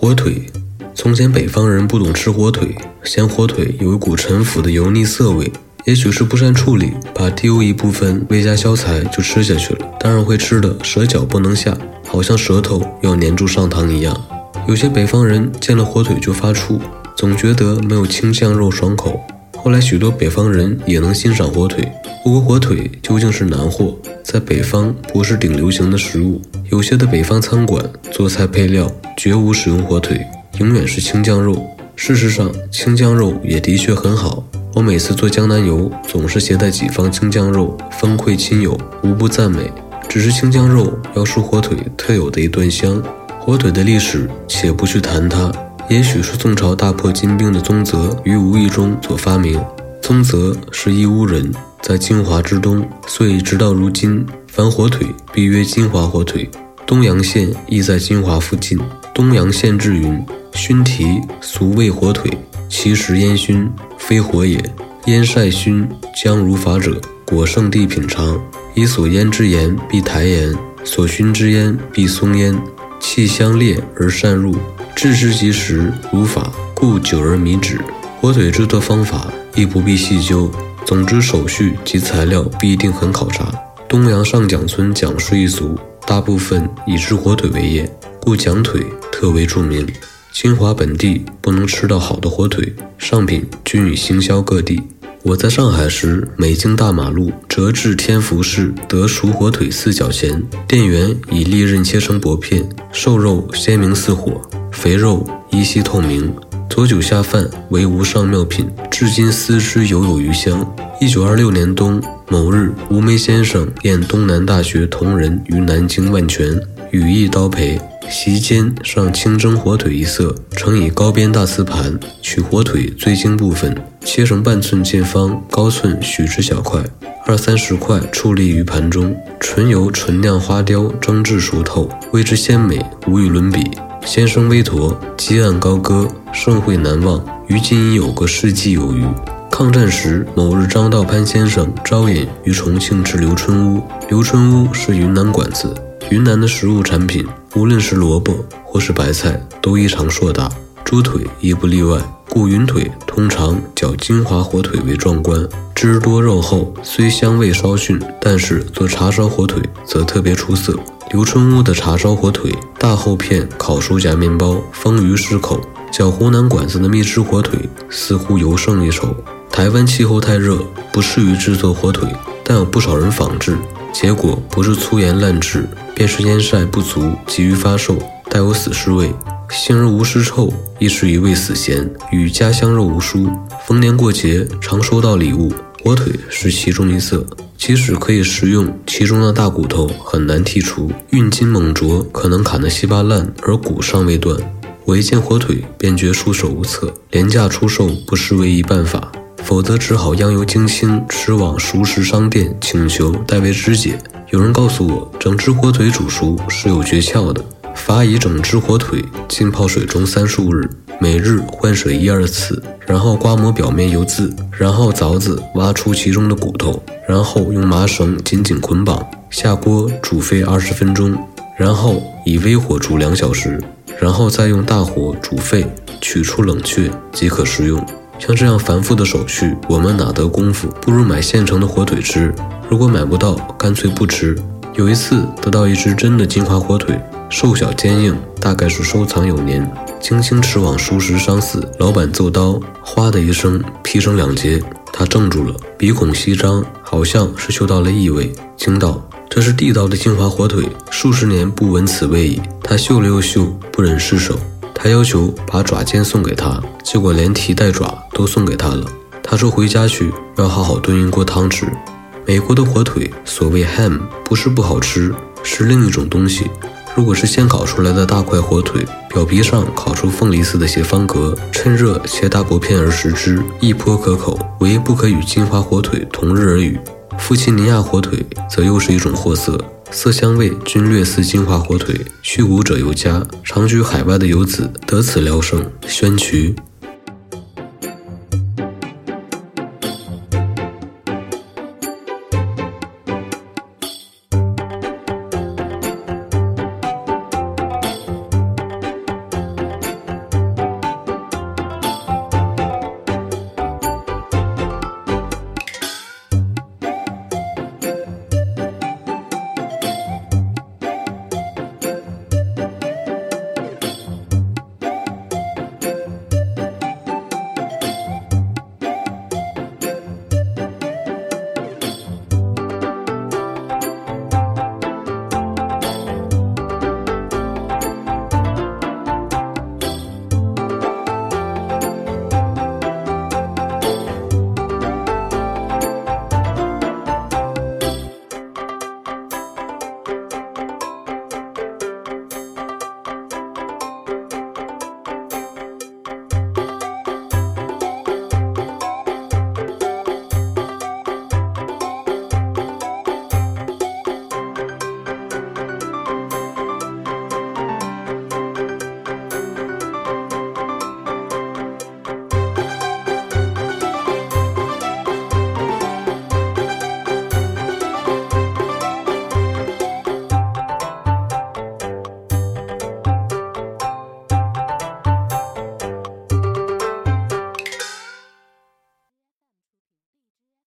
火腿，从前北方人不懂吃火腿，嫌火腿有一股陈腐的油腻涩味。也许是不善处理，把丢一部分未加消材就吃下去了。当然会吃的舌脚不能下，好像舌头要粘住上膛一样。有些北方人见了火腿就发怵，总觉得没有青酱肉爽口。后来许多北方人也能欣赏火腿，不过火腿究竟是南货，在北方不是顶流行的食物。有些的北方餐馆做菜配料绝无使用火腿，永远是青酱肉。事实上，青酱肉也的确很好。我每次做江南油，总是携带几方青酱肉分馈亲友，无不赞美。只是青酱肉要输火腿特有的一段香。火腿的历史，且不去谈它，也许是宋朝大破金兵的宗泽于无意中所发明。宗泽是义乌人，在金华之东，所以直到如今，凡火腿必曰金华火腿。东阳县亦在金华附近。东阳县志云：熏蹄俗谓火腿。其实烟熏非火也，烟晒熏将如法者，果圣地品尝，以所腌之盐必台盐，所熏之烟必松烟，气香烈而善入，制之即食如法，故久而弥止。火腿制作方法亦不必细究，总之手续及材料必定很考察。东阳上蒋村蒋氏一族，大部分以制火腿为业，故蒋腿特为著名。金华本地不能吃到好的火腿，上品均已行销各地。我在上海时，每经大马路折至天福市，得熟火腿四角钱，店员以利刃切成薄片，瘦肉鲜明似火，肥肉依稀透明，佐酒下饭为无上妙品，至今思之犹有余香。一九二六年冬某日，吴梅先生宴东南大学同仁于南京万泉，羽翼刀陪。席间上清蒸火腿一色，盛以高边大瓷盘，取火腿最精部分，切成半寸见方、高寸许之小块，二三十块矗立于盘中，纯油纯酿花雕蒸至熟透，味之鲜美，无与伦比。先生微驼，积案高歌，盛会难忘。于今已有个世纪有余。抗战时，某日张道潘先生招引于重庆至刘春屋，刘春屋是云南馆子。云南的食物产品，无论是萝卜或是白菜，都异常硕大，猪腿亦不例外。故云腿通常较金华火腿为壮观，汁多肉厚，虽香味稍逊，但是做茶烧火腿则特别出色。刘春屋的茶烧火腿，大厚片烤熟夹面包，丰腴适口，小湖南馆子的蜜汁火腿似乎尤胜一筹。台湾气候太热，不适于制作火腿，但有不少人仿制。结果不是粗盐烂制，便是腌晒不足，急于发售，带有死尸味；腥而无尸臭，亦是一味死咸，与家乡肉无殊。逢年过节常收到礼物，火腿是其中一色。即使可以食用，其中的大骨头很难剔除，运筋猛啄可能砍得稀巴烂，而骨尚未断。我一见火腿便觉束手无策，廉价出售不失为一办法。否则只好央由京青驰往熟食商店请求代为肢解。有人告诉我，整只火腿煮熟是有诀窍的，法以整只火腿浸泡水中三数日，每日换水一二次，然后刮抹表面油渍，然后凿子挖出其中的骨头，然后用麻绳紧紧捆绑，下锅煮沸二十分钟，然后以微火煮两小时，然后再用大火煮沸，取出冷却即可食用。像这样繁复的手续，我们哪得功夫？不如买现成的火腿吃。如果买不到，干脆不吃。有一次得到一只真的金华火腿，瘦小坚硬，大概是收藏有年。轻轻持往熟食商肆，老板奏刀，哗的一声劈成两截。他怔住了，鼻孔翕张，好像是嗅到了异味，惊道：“这是地道的金华火腿，数十年不闻此味矣。”他嗅了又嗅，不忍释手。他要求把爪尖送给他，结果连蹄带爪都送给他了。他说回家去要好好炖一锅汤吃。美国的火腿，所谓 ham，不是不好吃，是另一种东西。如果是先烤出来的大块火腿，表皮上烤出凤梨似的斜方格，趁热切大薄片而食之，一颇可口。唯不可与金华火腿同日而语。富奇尼亚火腿则又是一种货色。色香味均略似金华火腿，去骨者尤佳，常居海外的游子得此疗生。宣渠